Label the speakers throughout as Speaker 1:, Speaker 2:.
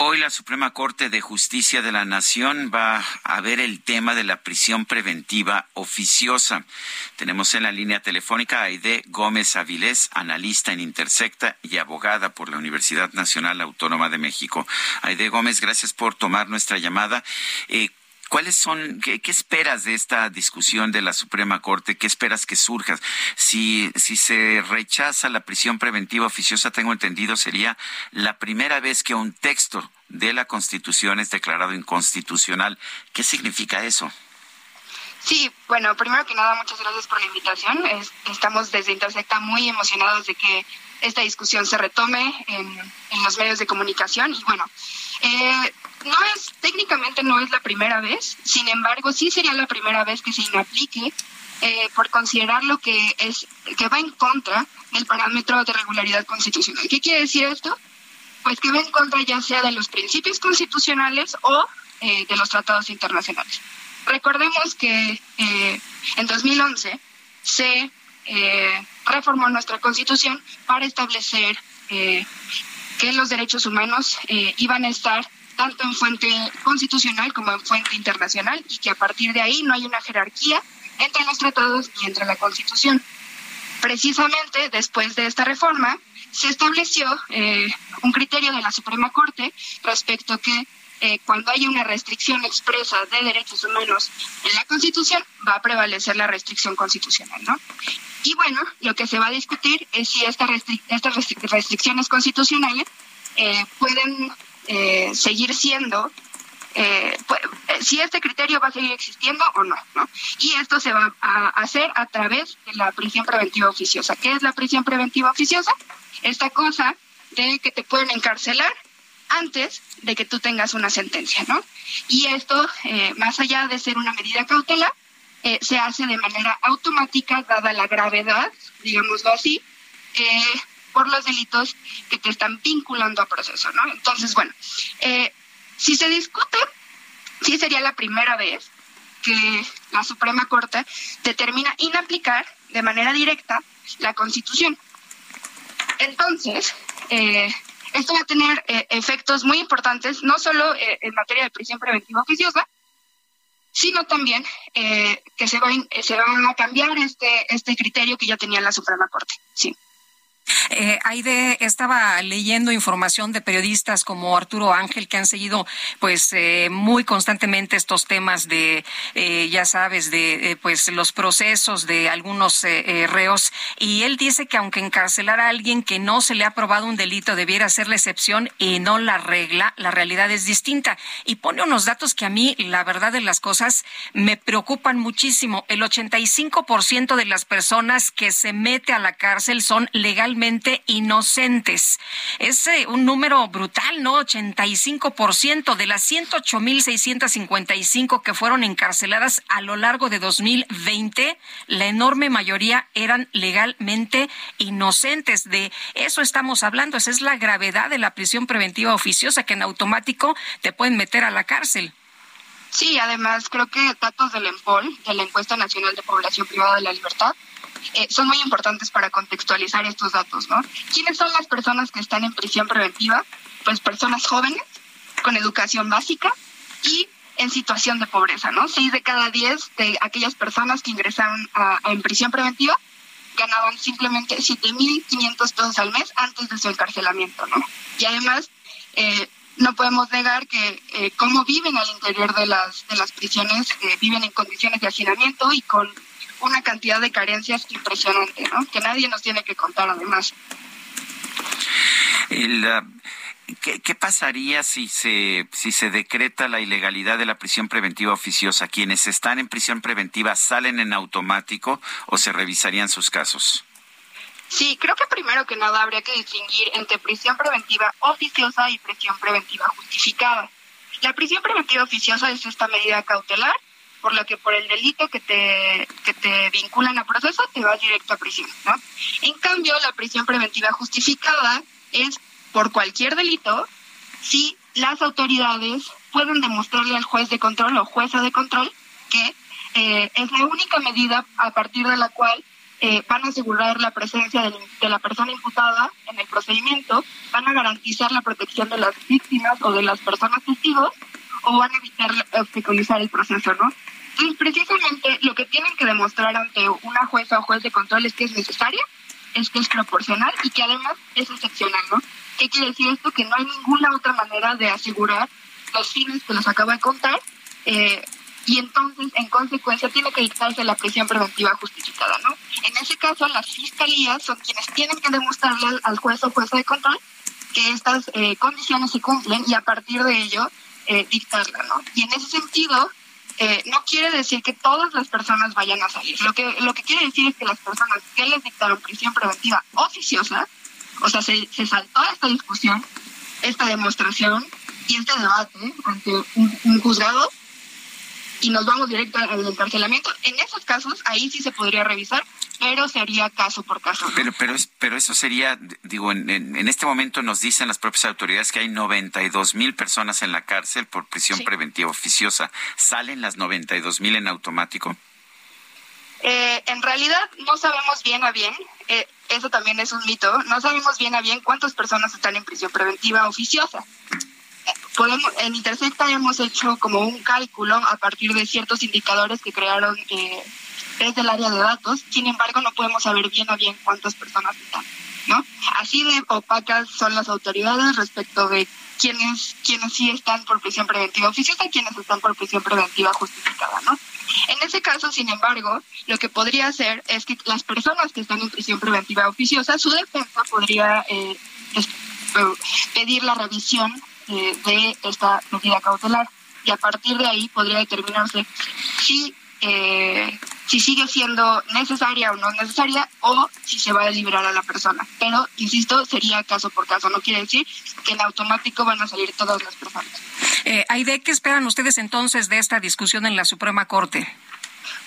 Speaker 1: Hoy la Suprema Corte de Justicia de la Nación va a ver el tema de la prisión preventiva oficiosa. Tenemos en la línea telefónica a Aide Gómez Avilés, analista en Intersecta y abogada por la Universidad Nacional Autónoma de México. Aide Gómez, gracias por tomar nuestra llamada. Eh, ¿Cuáles son, qué, esperas de esta discusión de la Suprema Corte? ¿Qué esperas que surja? Si, si se rechaza la prisión preventiva oficiosa, tengo entendido, sería la primera vez que un texto de la Constitución es declarado inconstitucional. ¿Qué significa eso?
Speaker 2: Sí, bueno, primero que nada, muchas gracias por la invitación. estamos desde Intersecta muy emocionados de que esta discusión se retome en los medios de comunicación. Y bueno, eh, no es, técnicamente no es la primera vez, sin embargo, sí sería la primera vez que se inaplique eh, por considerar lo que es, que va en contra del parámetro de regularidad constitucional. ¿Qué quiere decir esto? Pues que va en contra ya sea de los principios constitucionales o eh, de los tratados internacionales. Recordemos que en 2011 se reformó nuestra constitución para establecer que los derechos humanos iban a estar tanto en fuente constitucional como en fuente internacional y que a partir de ahí no hay una jerarquía entre los tratados y entre la Constitución. Precisamente después de esta reforma se estableció eh, un criterio de la Suprema Corte respecto que eh, cuando hay una restricción expresa de derechos humanos en la Constitución, va a prevalecer la restricción constitucional, ¿no? Y bueno, lo que se va a discutir es si estas restricciones constitucionales eh, pueden eh, seguir siendo, eh, eh, si este criterio va a seguir existiendo o no, no. Y esto se va a hacer a través de la prisión preventiva oficiosa. ¿Qué es la prisión preventiva oficiosa? Esta cosa de que te pueden encarcelar antes de que tú tengas una sentencia, ¿no? Y esto, más allá de ser una medida cautelar, se hace de manera automática, dada la gravedad, digámoslo así, por los delitos que te están vinculando a proceso, ¿no? Entonces, bueno, eh, si se discute, sí sería la primera vez que la Suprema Corte determina inaplicar de manera directa la Constitución. Entonces, eh, esto va a tener eh, efectos muy importantes, no solo en materia de prisión preventiva oficiosa, sino también que se va, se va a cambiar este, este criterio que ya tenía la Suprema Corte. Sí.
Speaker 3: Eh, Aide, estaba leyendo información de periodistas como Arturo Ángel que han seguido pues eh, muy constantemente estos temas de, eh, ya sabes, de eh, pues los procesos de algunos reos y él dice que aunque encarcelar a alguien que no se le ha probado un delito debiera ser la excepción y no la regla, la realidad es distinta. Y pone unos datos que a mí, la verdad de las cosas, me preocupan muchísimo. El 85% de las personas que se mete a la cárcel son legalmente inocentes. Es eh, un número brutal, ¿no? 85% de las 108.655 que fueron encarceladas a lo largo de 2020, la enorme mayoría eran legalmente inocentes. De eso estamos hablando. Esa es la gravedad de la prisión preventiva oficiosa, que en automático te pueden meter a la cárcel.
Speaker 2: Sí, además creo que datos del EMPOL, de la Encuesta Nacional de Población Privada de la Libertad, eh, son muy importantes para contextualizar estos datos, ¿no? ¿Quiénes son las personas que están en prisión preventiva? Pues personas jóvenes, con educación básica y en situación de pobreza, ¿no? Seis de cada diez de aquellas personas que ingresaron a, en prisión preventiva ganaban simplemente 7.500 pesos al mes antes de su encarcelamiento, ¿no? Y además, eh, no podemos negar que eh, cómo viven al interior de las, de las prisiones, viven en condiciones de hacinamiento y con una cantidad de carencias impresionante, ¿no? Que nadie nos tiene que contar además.
Speaker 1: ¿qué, pasaría si se, si se decreta la ilegalidad de la prisión preventiva oficiosa? ¿Quienes están en prisión preventiva salen en automático o se revisarían sus casos?
Speaker 2: Sí, creo que primero que nada habría que distinguir entre prisión preventiva oficiosa y prisión preventiva justificada. La prisión preventiva oficiosa es esta medida cautelar por la que por el delito que te, que te vinculan a proceso te vas directo a prisión. ¿no? En cambio, la prisión preventiva justificada es por cualquier delito si las autoridades pueden demostrarle al juez de control o jueza de control que eh, es la única medida a partir de la cual eh, van a asegurar la presencia de, de, la persona imputada en el procedimiento, van a garantizar la protección de las víctimas o de las personas testigos o van a evitar obstaculizar el proceso, ¿no? Entonces, precisamente lo que tienen que demostrar ante una jueza o juez de control es que es necesaria, es que es proporcional y que además es excepcional, ¿no? ¿Qué quiere decir esto? Que no hay ninguna otra manera de asegurar los fines que los acabo de contar eh, y entonces, en consecuencia, tiene que dictarse la prisión preventiva justificada, ¿no? En ese caso, las fiscalías son quienes tienen que demostrarle al, juez o jueza de control que estas eh, condiciones se cumplen y a partir de ello eh, dictarla, ¿no? Y en ese sentido, eh, no quiere decir que todas las personas vayan a salir. Lo que, lo que quiere decir es que las personas que les dictaron prisión preventiva oficiosa, o sea, se, se saltó esta discusión, esta demostración y este debate ante un, un juzgado y nos vamos directo al encarcelamiento. En esos casos, ahí sí se podría revisar pero sería caso por caso.
Speaker 1: Pero, pero, es, pero eso sería, digo, en, en, este momento nos dicen las propias autoridades que hay 92 mil personas en la cárcel por prisión preventiva oficiosa. ¿Salen las 92 mil en automático?
Speaker 2: Eh, en realidad no sabemos bien a bien, eh, eso también es un mito, no sabemos bien a bien cuántas personas están en prisión preventiva oficiosa. Eh, podemos, en Intersecta hemos hecho como un cálculo a partir de ciertos indicadores que crearon eh, es del área de datos, sin embargo no podemos saber bien a bien cuántas personas están, ¿no? Así de opacas son las autoridades respecto de quiénes, quiénes sí están por prisión preventiva oficiosa y quiénes están por prisión preventiva justificada, ¿no? En ese caso, sin embargo, lo que podría hacer es que las personas que están en prisión preventiva oficiosa, su defensa podría eh, pedir la revisión eh, de esta medida cautelar y a partir de ahí podría determinarse si eh, si sigue siendo necesaria o no necesaria o si se va a liberar a la persona. Pero, insisto, sería caso por caso. No quiere decir que en automático van a salir todas las personas.
Speaker 3: Eh, Aide, ¿qué esperan ustedes entonces de esta discusión en la Suprema Corte?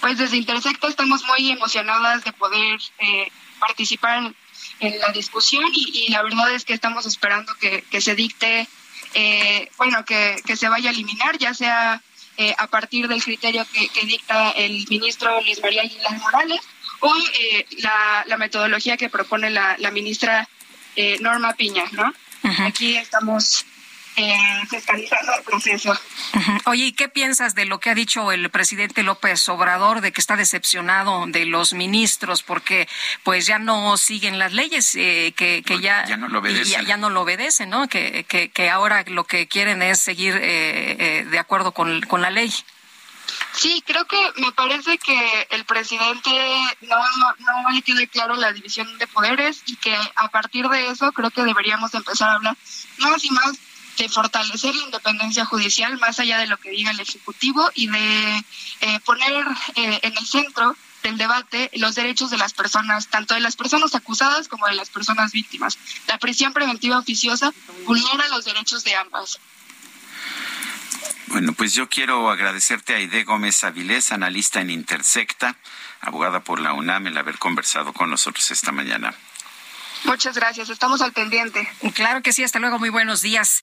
Speaker 2: Pues desde Intersecta estamos muy emocionadas de poder eh, participar en, la discusión y, y, la verdad es que estamos esperando que, que se dicte, eh, bueno, que, que se vaya a eliminar, ya sea eh, a partir del criterio que, que, dicta el ministro Luis María Aguilar Morales o eh, la, la, metodología que propone la, la ministra eh, Norma Piña, ¿no? Aquí estamos eh, fiscalizando el proceso.
Speaker 3: Uh -huh. Oye, ¿y qué piensas de lo que ha dicho el presidente López Obrador de que está decepcionado de los ministros porque pues ya no siguen las leyes, eh, que, que ya,
Speaker 1: ya, no lo obedecen,
Speaker 3: ya, ya, no lo obedecen, ¿no? Que, que, que ahora lo que quieren es seguir eh, eh, de acuerdo con, con la ley.
Speaker 2: Sí, creo que me parece que el presidente no, no le quede claro la división de poderes y que a partir de eso creo que deberíamos empezar a hablar más y más de fortalecer la independencia judicial más allá de lo que diga el Ejecutivo y de eh, poner eh, en el centro del debate los derechos de las personas, tanto de las personas acusadas como de las personas víctimas. La prisión preventiva oficiosa vulnera los derechos de ambas.
Speaker 1: Bueno, pues yo quiero agradecerte a Aide Gómez Avilés, analista en Intersecta, abogada por la UNAM, el haber conversado con nosotros esta mañana.
Speaker 2: Muchas gracias, estamos al pendiente.
Speaker 3: Claro que sí, hasta luego, muy buenos días.